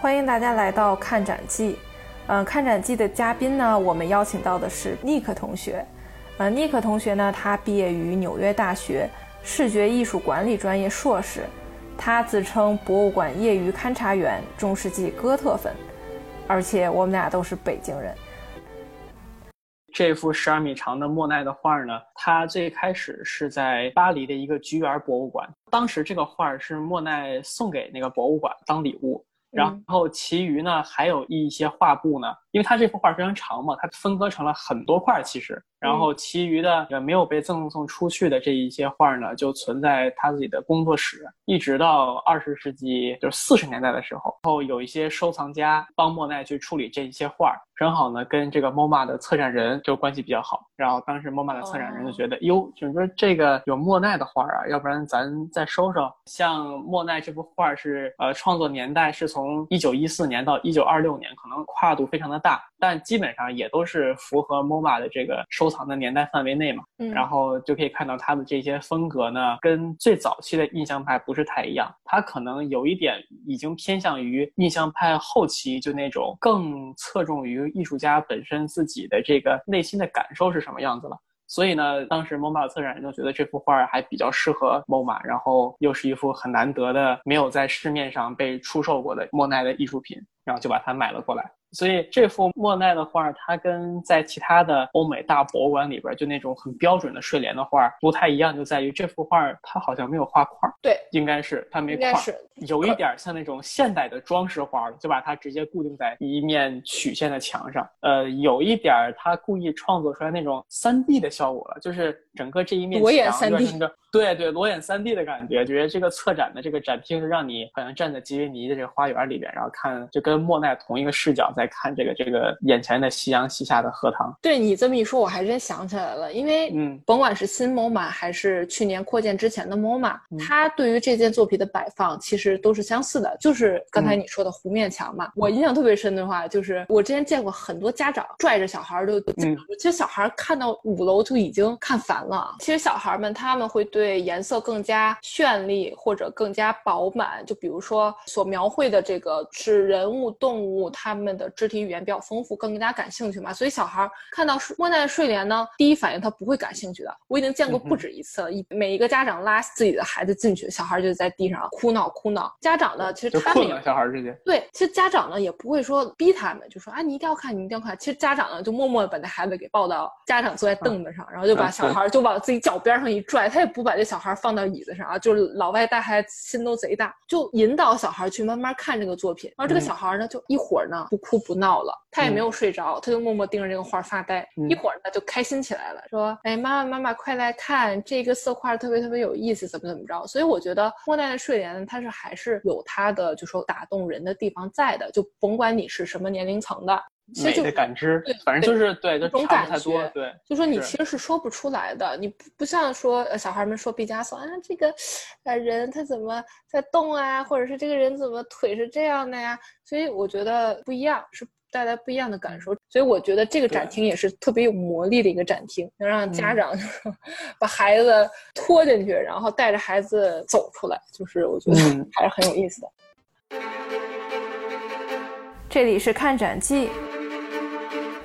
欢迎大家来到看展记。嗯，看展记的嘉宾呢，我们邀请到的是尼克同学。呃，尼克同学呢，他毕业于纽约大学视觉艺术管理专业硕士。他自称博物馆业余勘察员、中世纪哥特粉，而且我们俩都是北京人。这幅十二米长的莫奈的画呢，它最开始是在巴黎的一个菊园博物馆，当时这个画是莫奈送给那个博物馆当礼物。然后其余呢，还有一些画布呢，因为它这幅画非常长嘛，它分割成了很多块其实。然后其余的也没有被赠送出去的这一些画呢，就存在他自己的工作室，一直到二十世纪就是四十年代的时候，然后有一些收藏家帮莫奈去处理这一些画，正好呢跟这个 MoMA 的策展人就关系比较好。然后当时 MoMA 的策展人就觉得，哟，就是说这个有莫奈的画啊，要不然咱再收收。像莫奈这幅画是呃创作年代是从一九一四年到一九二六年，可能跨度非常的大，但基本上也都是符合 MoMA 的这个收。藏的年代范围内嘛，然后就可以看到它的这些风格呢，跟最早期的印象派不是太一样，它可能有一点已经偏向于印象派后期，就那种更侧重于艺术家本身自己的这个内心的感受是什么样子了。所以呢，当时 MoMA 的策展人就觉得这幅画还比较适合 MoMA，然后又是一幅很难得的没有在市面上被出售过的莫奈的艺术品，然后就把它买了过来。所以这幅莫奈的画，它跟在其他的欧美大博物馆里边就那种很标准的睡莲的画不太一样，就在于这幅画它好像没有画框。对，应该是它没框，有一点像那种现代的装饰画了，就把它直接固定在一面曲线的墙上。呃，有一点它故意创作出来那种三 D 的效果了，就是整个这一面墙就成个对对裸眼三 D 的感觉，觉得这个策展的这个展厅是让你好像站在吉维尼的这个花园里边，然后看就跟莫奈同一个视角。在看这个这个眼前的夕阳西下的荷塘，对你这么一说，我还真想起来了。因为嗯，甭管是新 MoMA 还是去年扩建之前的 MoMA，它对于这件作品的摆放其实都是相似的，就是刚才你说的弧面墙嘛。我印象特别深的话，就是我之前见过很多家长拽着小孩都，其实小孩看到五楼就已经看烦了。其实小孩们他们会对颜色更加绚丽或者更加饱满，就比如说所描绘的这个是人物、动物他们的。肢体语言比较丰富，更加感兴趣嘛，所以小孩看到莫奈的睡莲呢，第一反应他不会感兴趣的。我已经见过不止一次了，一每一个家长拉自己的孩子进去，小孩就在地上哭闹哭闹。家长呢，其实他们小孩之间对，其实家长呢也不会说逼他们，就说啊你一定要看，你一定要看。其实家长呢就默默的把那孩子给抱到家长坐在凳子上，然后就把小孩就往自己脚边上一拽，他也不把这小孩放到椅子上啊，就是老外带孩子心都贼大，就引导小孩去慢慢看这个作品。然后这个小孩呢就一会儿呢不哭。不闹了，他也没有睡着，他就默默盯着这个画发呆。一会儿呢，就开心起来了，说：“哎，妈妈妈妈，快来看这个色块，特别特别有意思，怎么怎么着。”所以我觉得莫奈的睡莲，它是还是有它的，就说打动人的地方在的。就甭管你是什么年龄层的，美的感知，对，反正就是对，就差不太多。对，就说你其实是说不出来的，你不不像说小孩们说毕加索啊，这个呃人他怎么在动啊，或者是这个人怎么腿是这样的呀？所以我觉得不一样，是带来不一样的感受。所以我觉得这个展厅也是特别有魔力的一个展厅，能让家长 把孩子拖进去，然后带着孩子走出来，就是我觉得还是很有意思的。这里是看展记，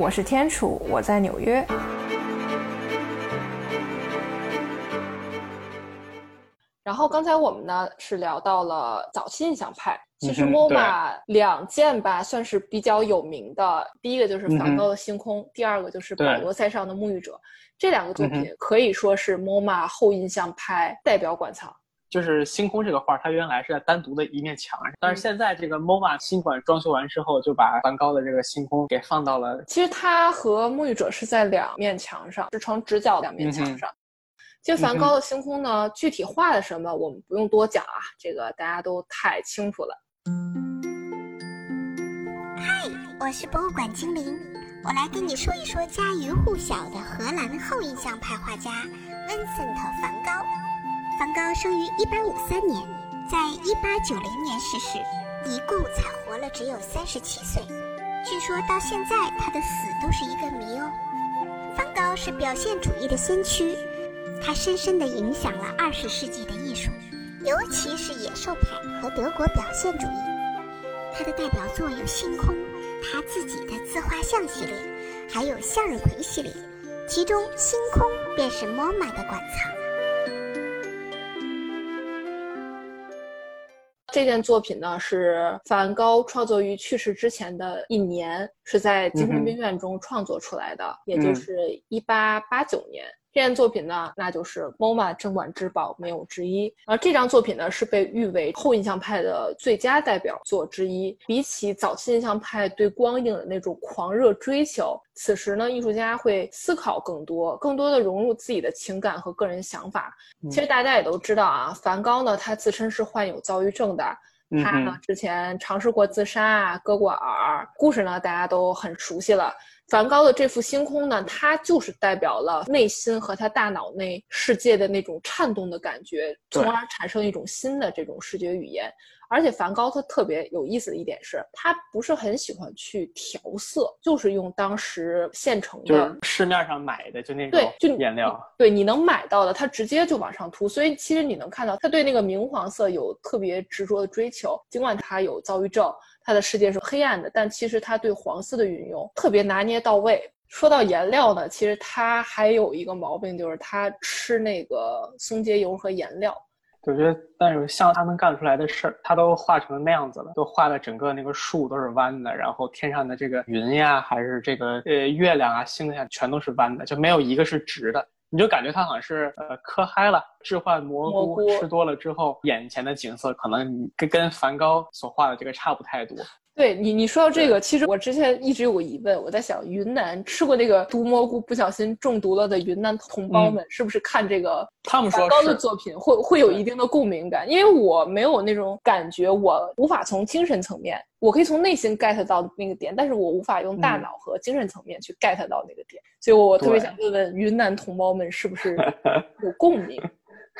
我是天楚，我在纽约。然后刚才我们呢是聊到了早期印象派，其实 MoMA 两件吧算是比较有名的，第一个就是梵高的《星空》，第二个就是保罗塞尚的《沐浴者》，这两个作品可以说是 MoMA 后印象派代表馆藏。就是星空这个画，它原来是在单独的一面墙上，但是现在这个 MoMA 新馆装修完之后，就把梵高的这个星空给放到了。其实它和沐浴者是在两面墙上，是成直角两面墙上。其实梵高的星空呢，具体画的什么，我们不用多讲啊，这个大家都太清楚了。嗨，我是博物馆精灵，我来跟你说一说家喻户晓的荷兰后印象派画家温森特·梵高。梵高生于1853年，在1890年逝世，一共才活了只有37岁。据说到现在他的死都是一个谜哦。梵高是表现主义的先驱。他深深地影响了二十世纪的艺术，尤其是野兽派和德国表现主义。他的代表作有《星空》，他自己的自画像系列，还有向日葵系列，其中《星空》便是 MoMA 的馆藏。这件作品呢，是梵高创作于去世之前的一年，是在精神病院中创作出来的，也就是一八八九年。这件作品呢，那就是 MoMA 镇馆之宝，没有之一。而这张作品呢，是被誉为后印象派的最佳代表作之一。比起早期印象派对光影的那种狂热追求，此时呢，艺术家会思考更多，更多的融入自己的情感和个人想法。其实大家也都知道啊，梵高呢，他自身是患有躁郁症的，他呢之前尝试过自杀啊，割过耳，故事呢大家都很熟悉了。梵高的这幅星空呢，它就是代表了内心和他大脑内世界的那种颤动的感觉，从而产生一种新的这种视觉语言。而且梵高他特别有意思的一点是，他不是很喜欢去调色，就是用当时现成的，市面上买的就那种对就颜料，对，你能买到的，他直接就往上涂。所以其实你能看到他对那个明黄色有特别执着的追求，尽管他有躁郁症。他的世界是黑暗的，但其实他对黄色的运用特别拿捏到位。说到颜料呢，其实他还有一个毛病，就是他吃那个松节油和颜料。我觉得，但是像他能干出来的事儿，他都画成那样子了，都画的整个那个树都是弯的，然后天上的这个云呀，还是这个呃月亮啊、星星全都是弯的，就没有一个是直的。你就感觉他好像是呃磕嗨了，置换蘑菇吃多了之后，眼前的景色可能跟跟梵高所画的这个差不太多。对你，你说到这个，其实我之前一直有个疑问，我在想，云南吃过那个毒蘑菇不小心中毒了的云南同胞们，是不是看这个他们说高的作品会会有一定的共鸣感？因为我没有那种感觉，我无法从精神层面，我可以从内心 get 到那个点，但是我无法用大脑和精神层面去 get 到那个点，所以我特别想问问云南同胞们，是不是 有共鸣？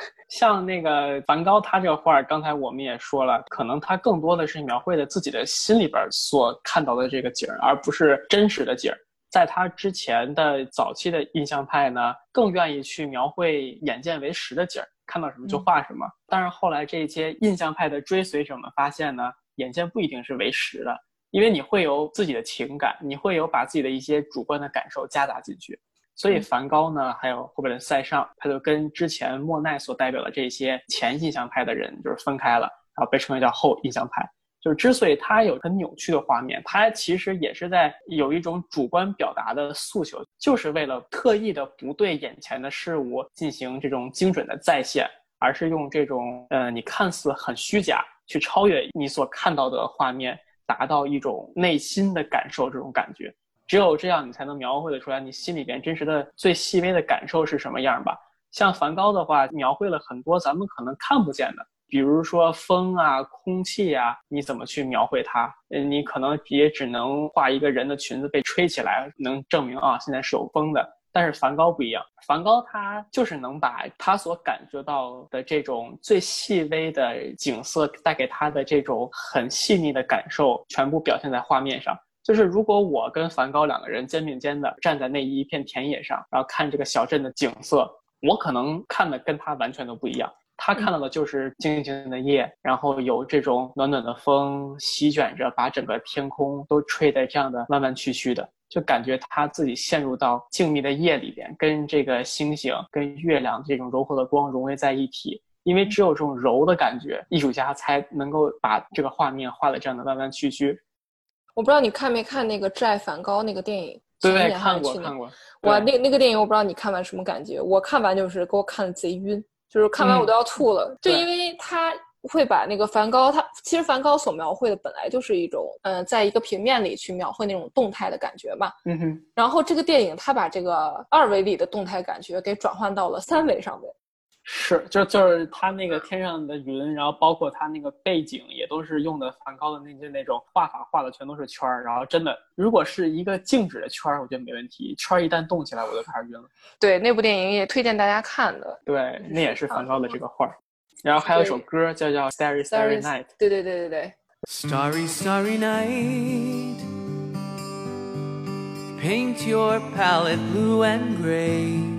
像那个梵高，他这个画儿，刚才我们也说了，可能他更多的是描绘的自己的心里边所看到的这个景儿，而不是真实的景儿。在他之前的早期的印象派呢，更愿意去描绘眼见为实的景儿，看到什么就画什么。但是后来这些印象派的追随者们发现呢，眼见不一定是为实的，因为你会有自己的情感，你会有把自己的一些主观的感受夹杂进去。所以梵高呢，还有后边的塞尚，他就跟之前莫奈所代表的这些前印象派的人就是分开了，然后被称为叫后印象派。就是之所以他有很扭曲的画面，他其实也是在有一种主观表达的诉求，就是为了特意的不对眼前的事物进行这种精准的再现，而是用这种呃你看似很虚假去超越你所看到的画面，达到一种内心的感受这种感觉。只有这样，你才能描绘得出来你心里边真实的最细微的感受是什么样吧。像梵高的话，描绘了很多咱们可能看不见的，比如说风啊、空气啊，你怎么去描绘它？嗯，你可能也只能画一个人的裙子被吹起来，能证明啊现在是有风的。但是梵高不一样，梵高他就是能把他所感觉到的这种最细微的景色带给他的这种很细腻的感受，全部表现在画面上。就是如果我跟梵高两个人肩并肩的站在那一片田野上，然后看这个小镇的景色，我可能看的跟他完全都不一样。他看到的就是静静的夜，然后有这种暖暖的风席卷着，把整个天空都吹得这样的弯弯曲曲的，就感觉他自己陷入到静谧的夜里边，跟这个星星、跟月亮这种柔和的光融为在一体。因为只有这种柔的感觉，艺术家才能够把这个画面画的这样的弯弯曲曲。我不知道你看没看那个《挚爱梵高》那个电影？对，看过看过。哇，那那个电影我不知道你看完什么感觉？我看完就是给我看的贼晕，就是看完我都要吐了。就因为他会把那个梵高，他其实梵高所描绘的本来就是一种，嗯，在一个平面里去描绘那种动态的感觉嘛。嗯哼。然后这个电影他把这个二维里的动态感觉给转换到了三维上面。是，就就是他那个天上的云，然后包括他那个背景，也都是用的梵高的那些那种画法，画的全都是圈儿。然后真的，如果是一个静止的圈儿，我觉得没问题；圈儿一旦动起来，我就开始晕了。对，那部电影也推荐大家看的。对，那也是梵高的这个画儿。然后还有一首歌叫叫《Starry Starry Night》。对对对对对。Starry Starry Night, paint your palette blue and gray.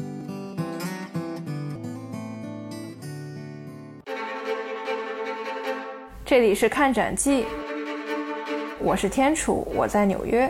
这里是看展记，我是天楚，我在纽约。